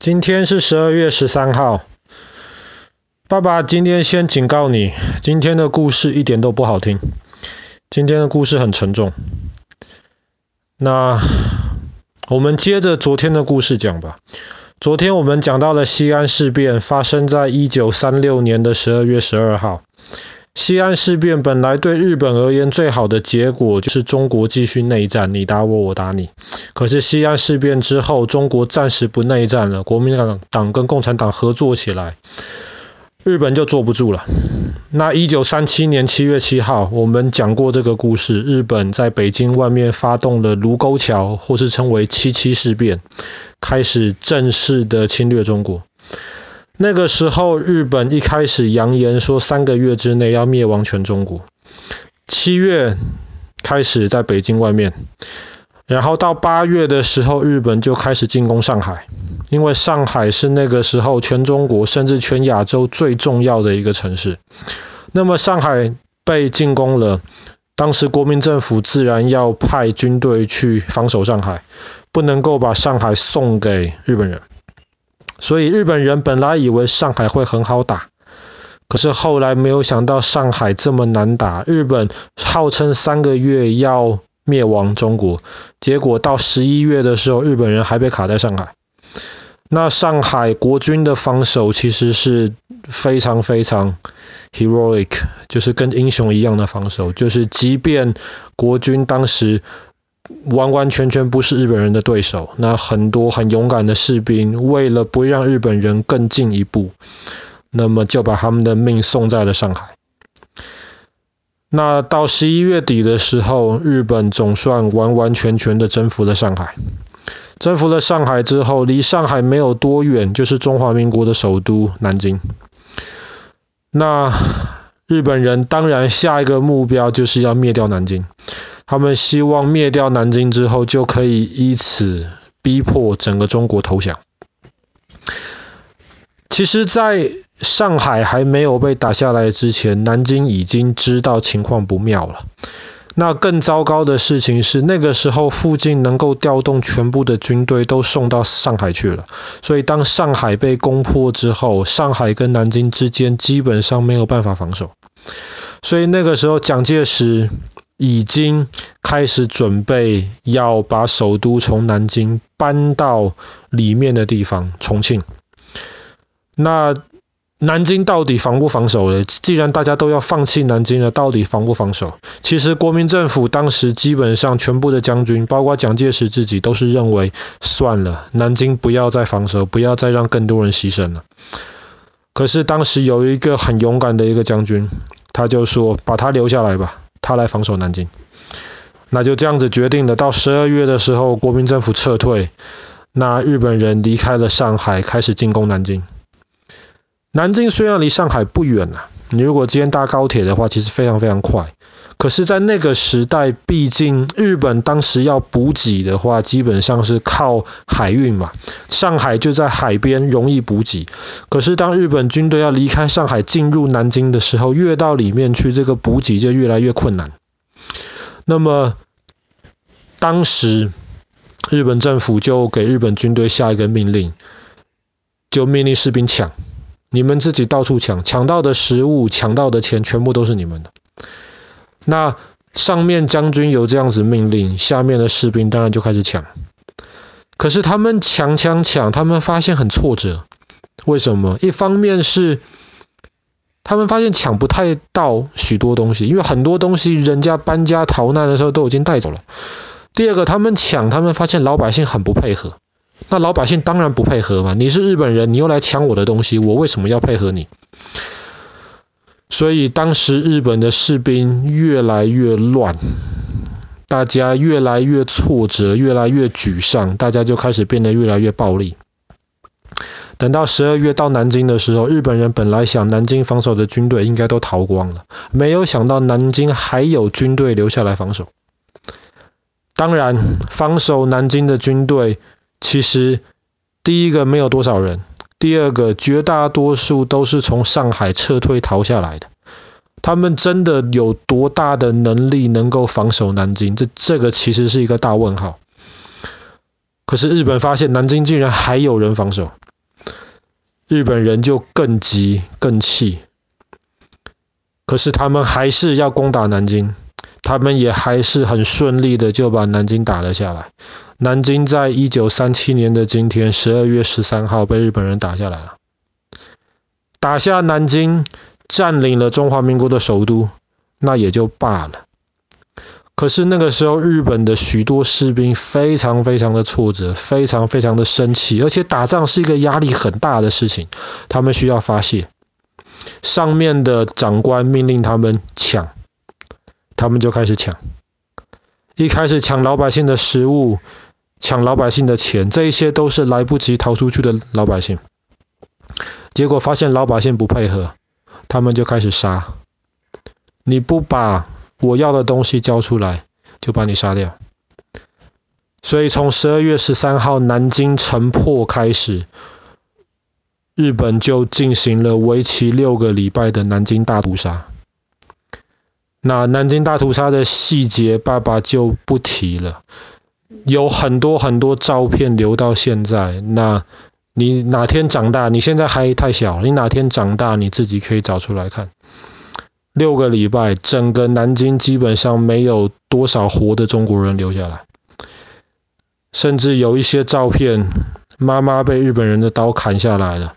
今天是十二月十三号。爸爸今天先警告你，今天的故事一点都不好听。今天的故事很沉重。那我们接着昨天的故事讲吧。昨天我们讲到了西安事变，发生在一九三六年的十二月十二号。西安事变本来对日本而言最好的结果就是中国继续内战，你打我，我打你。可是西安事变之后，中国暂时不内战了，国民党党跟共产党合作起来，日本就坐不住了。那一九三七年七月七号，我们讲过这个故事，日本在北京外面发动了卢沟桥，或是称为七七事变，开始正式的侵略中国。那个时候，日本一开始扬言说三个月之内要灭亡全中国。七月开始在北京外面，然后到八月的时候，日本就开始进攻上海，因为上海是那个时候全中国甚至全亚洲最重要的一个城市。那么上海被进攻了，当时国民政府自然要派军队去防守上海，不能够把上海送给日本人。所以日本人本来以为上海会很好打，可是后来没有想到上海这么难打。日本号称三个月要灭亡中国，结果到十一月的时候，日本人还被卡在上海。那上海国军的防守其实是非常非常 heroic，就是跟英雄一样的防守，就是即便国军当时。完完全全不是日本人的对手。那很多很勇敢的士兵，为了不让日本人更进一步，那么就把他们的命送在了上海。那到十一月底的时候，日本总算完完全全的征服了上海。征服了上海之后，离上海没有多远，就是中华民国的首都南京。那日本人当然下一个目标就是要灭掉南京。他们希望灭掉南京之后，就可以以此逼迫整个中国投降。其实，在上海还没有被打下来之前，南京已经知道情况不妙了。那更糟糕的事情是，那个时候附近能够调动全部的军队都送到上海去了。所以，当上海被攻破之后，上海跟南京之间基本上没有办法防守。所以那个时候，蒋介石。已经开始准备要把首都从南京搬到里面的地方，重庆。那南京到底防不防守呢？既然大家都要放弃南京了，到底防不防守？其实国民政府当时基本上全部的将军，包括蒋介石自己，都是认为算了，南京不要再防守，不要再让更多人牺牲了。可是当时有一个很勇敢的一个将军，他就说：“把他留下来吧。”他来防守南京，那就这样子决定了。到十二月的时候，国民政府撤退，那日本人离开了上海，开始进攻南京。南京虽然离上海不远啊，你如果今天搭高铁的话，其实非常非常快。可是，在那个时代，毕竟日本当时要补给的话，基本上是靠海运嘛。上海就在海边，容易补给。可是，当日本军队要离开上海进入南京的时候，越到里面去，这个补给就越来越困难。那么，当时日本政府就给日本军队下一个命令，就命令士兵抢，你们自己到处抢，抢到的食物、抢到的钱，全部都是你们的。那上面将军有这样子命令，下面的士兵当然就开始抢。可是他们抢抢抢，他们发现很挫折。为什么？一方面是他们发现抢不太到许多东西，因为很多东西人家搬家逃难的时候都已经带走了。第二个，他们抢，他们发现老百姓很不配合。那老百姓当然不配合嘛，你是日本人，你又来抢我的东西，我为什么要配合你？所以当时日本的士兵越来越乱，大家越来越挫折，越来越沮丧，大家就开始变得越来越暴力。等到十二月到南京的时候，日本人本来想南京防守的军队应该都逃光了，没有想到南京还有军队留下来防守。当然，防守南京的军队其实第一个没有多少人。第二个，绝大多数都是从上海撤退逃下来的。他们真的有多大的能力能够防守南京？这这个其实是一个大问号。可是日本发现南京竟然还有人防守，日本人就更急更气。可是他们还是要攻打南京，他们也还是很顺利的就把南京打了下来。南京在一九三七年的今天，十二月十三号被日本人打下来了。打下南京，占领了中华民国的首都，那也就罢了。可是那个时候，日本的许多士兵非常非常的挫折，非常非常的生气，而且打仗是一个压力很大的事情，他们需要发泄。上面的长官命令他们抢，他们就开始抢。一开始抢老百姓的食物，抢老百姓的钱，这一些都是来不及逃出去的老百姓。结果发现老百姓不配合，他们就开始杀。你不把我要的东西交出来，就把你杀掉。所以从十二月十三号南京城破开始，日本就进行了为期六个礼拜的南京大屠杀。那南京大屠杀的细节，爸爸就不提了。有很多很多照片留到现在。那你哪天长大，你现在还太小，你哪天长大，你自己可以找出来看。六个礼拜，整个南京基本上没有多少活的中国人留下来，甚至有一些照片，妈妈被日本人的刀砍下来了，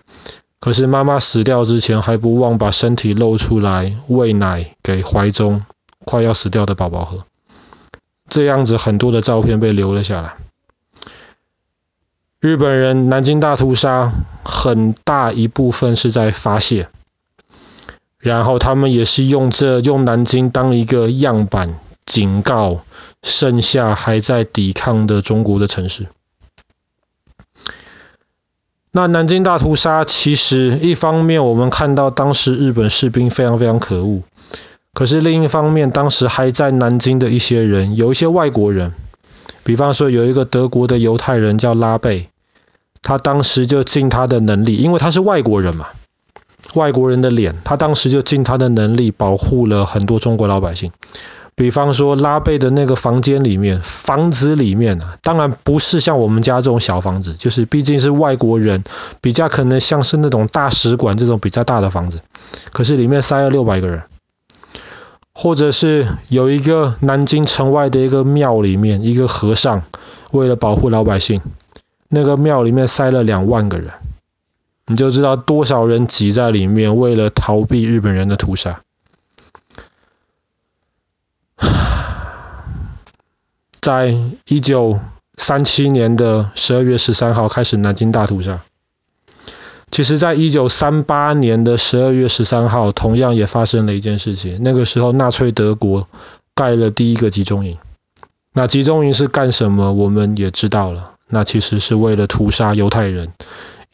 可是妈妈死掉之前还不忘把身体露出来喂奶给怀中快要死掉的宝宝喝，这样子很多的照片被留了下来。日本人南京大屠杀很大一部分是在发泄。然后他们也是用这用南京当一个样板，警告剩下还在抵抗的中国的城市。那南京大屠杀其实一方面我们看到当时日本士兵非常非常可恶，可是另一方面当时还在南京的一些人，有一些外国人，比方说有一个德国的犹太人叫拉贝，他当时就尽他的能力，因为他是外国人嘛。外国人的脸，他当时就尽他的能力保护了很多中国老百姓。比方说拉贝的那个房间里面，房子里面啊，当然不是像我们家这种小房子，就是毕竟是外国人，比较可能像是那种大使馆这种比较大的房子。可是里面塞了六百个人，或者是有一个南京城外的一个庙里面，一个和尚为了保护老百姓，那个庙里面塞了两万个人。你就知道多少人挤在里面，为了逃避日本人的屠杀。在一九三七年的十二月十三号开始南京大屠杀。其实，在一九三八年的十二月十三号，同样也发生了一件事情。那个时候，纳粹德国盖了第一个集中营。那集中营是干什么？我们也知道了。那其实是为了屠杀犹太人。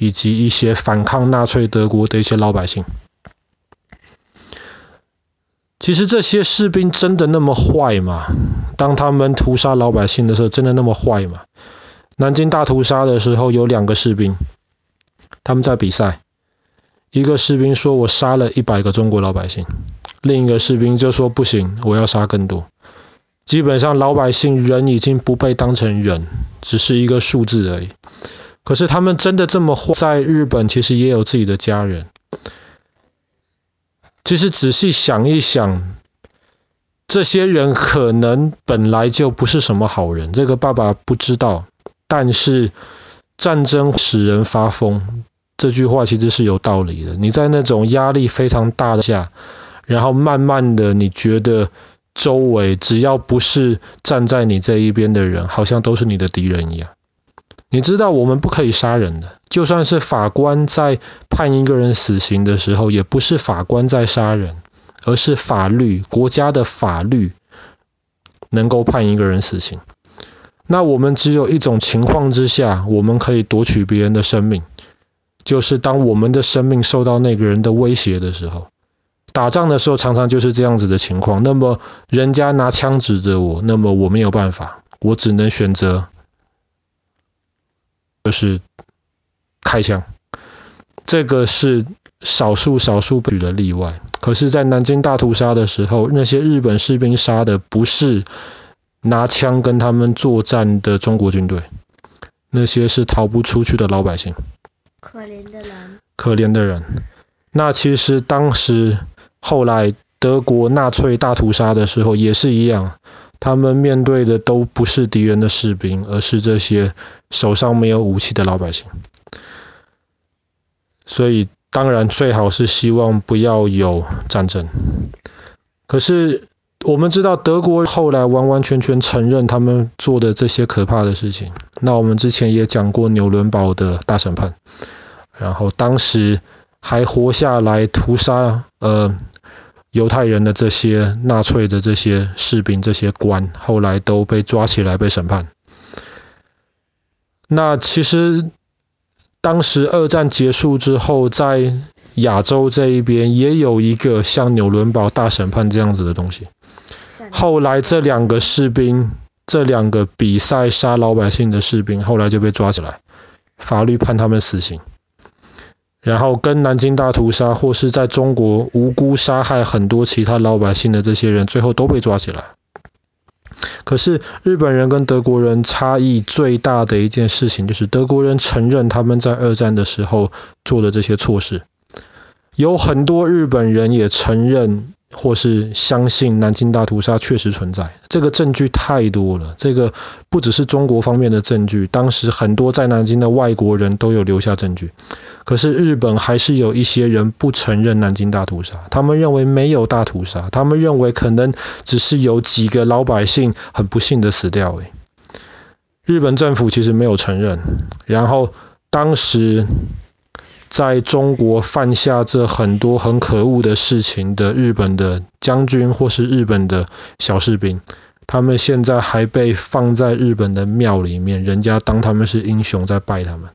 以及一些反抗纳粹德国的一些老百姓。其实这些士兵真的那么坏吗？当他们屠杀老百姓的时候，真的那么坏吗？南京大屠杀的时候，有两个士兵，他们在比赛。一个士兵说：“我杀了一百个中国老百姓。”另一个士兵就说：“不行，我要杀更多。”基本上，老百姓人已经不被当成人，只是一个数字而已。可是他们真的这么坏？在日本其实也有自己的家人。其实仔细想一想，这些人可能本来就不是什么好人。这个爸爸不知道，但是战争使人发疯，这句话其实是有道理的。你在那种压力非常大的下，然后慢慢的你觉得周围只要不是站在你这一边的人，好像都是你的敌人一样。你知道我们不可以杀人的，就算是法官在判一个人死刑的时候，也不是法官在杀人，而是法律，国家的法律能够判一个人死刑。那我们只有一种情况之下，我们可以夺取别人的生命，就是当我们的生命受到那个人的威胁的时候。打仗的时候常常就是这样子的情况。那么人家拿枪指着我，那么我没有办法，我只能选择。就是开枪，这个是少数少数举的例外。可是，在南京大屠杀的时候，那些日本士兵杀的不是拿枪跟他们作战的中国军队，那些是逃不出去的老百姓。可怜的人。可怜的人。那其实当时后来德国纳粹大屠杀的时候也是一样，他们面对的都不是敌人的士兵，而是这些手上没有武器的老百姓。所以当然最好是希望不要有战争。可是我们知道德国后来完完全全承认他们做的这些可怕的事情。那我们之前也讲过纽伦堡的大审判，然后当时。还活下来屠杀呃犹太人的这些纳粹的这些士兵、这些官，后来都被抓起来被审判。那其实当时二战结束之后，在亚洲这一边也有一个像纽伦堡大审判这样子的东西。后来这两个士兵，这两个比赛杀老百姓的士兵，后来就被抓起来，法律判他们死刑。然后跟南京大屠杀，或是在中国无辜杀害很多其他老百姓的这些人，最后都被抓起来。可是日本人跟德国人差异最大的一件事情，就是德国人承认他们在二战的时候做的这些错事。有很多日本人也承认或是相信南京大屠杀确实存在，这个证据太多了。这个不只是中国方面的证据，当时很多在南京的外国人都有留下证据。可是日本还是有一些人不承认南京大屠杀，他们认为没有大屠杀，他们认为可能只是有几个老百姓很不幸的死掉。日本政府其实没有承认，然后当时在中国犯下这很多很可恶的事情的日本的将军或是日本的小士兵，他们现在还被放在日本的庙里面，人家当他们是英雄在拜他们。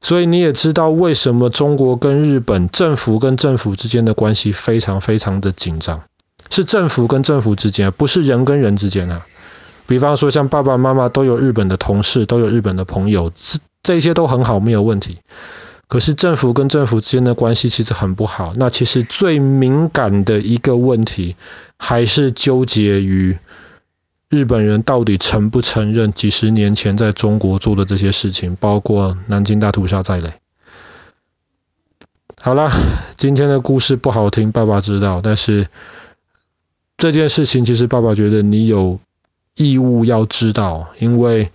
所以你也知道为什么中国跟日本政府跟政府之间的关系非常非常的紧张，是政府跟政府之间，不是人跟人之间啊。比方说像爸爸妈妈都有日本的同事，都有日本的朋友，这这些都很好，没有问题。可是政府跟政府之间的关系其实很不好。那其实最敏感的一个问题，还是纠结于。日本人到底承不承认几十年前在中国做的这些事情，包括南京大屠杀在内？好了，今天的故事不好听，爸爸知道，但是这件事情其实爸爸觉得你有义务要知道，因为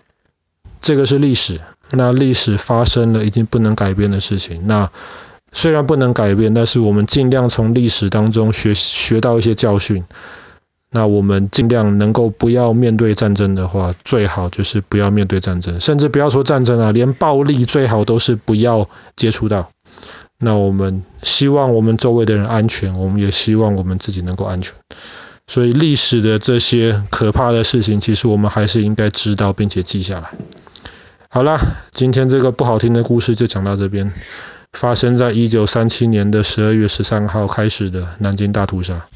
这个是历史，那历史发生了已经不能改变的事情。那虽然不能改变，但是我们尽量从历史当中学学到一些教训。那我们尽量能够不要面对战争的话，最好就是不要面对战争，甚至不要说战争啊，连暴力最好都是不要接触到。那我们希望我们周围的人安全，我们也希望我们自己能够安全。所以历史的这些可怕的事情，其实我们还是应该知道并且记下来。好啦，今天这个不好听的故事就讲到这边，发生在一九三七年的十二月十三号开始的南京大屠杀。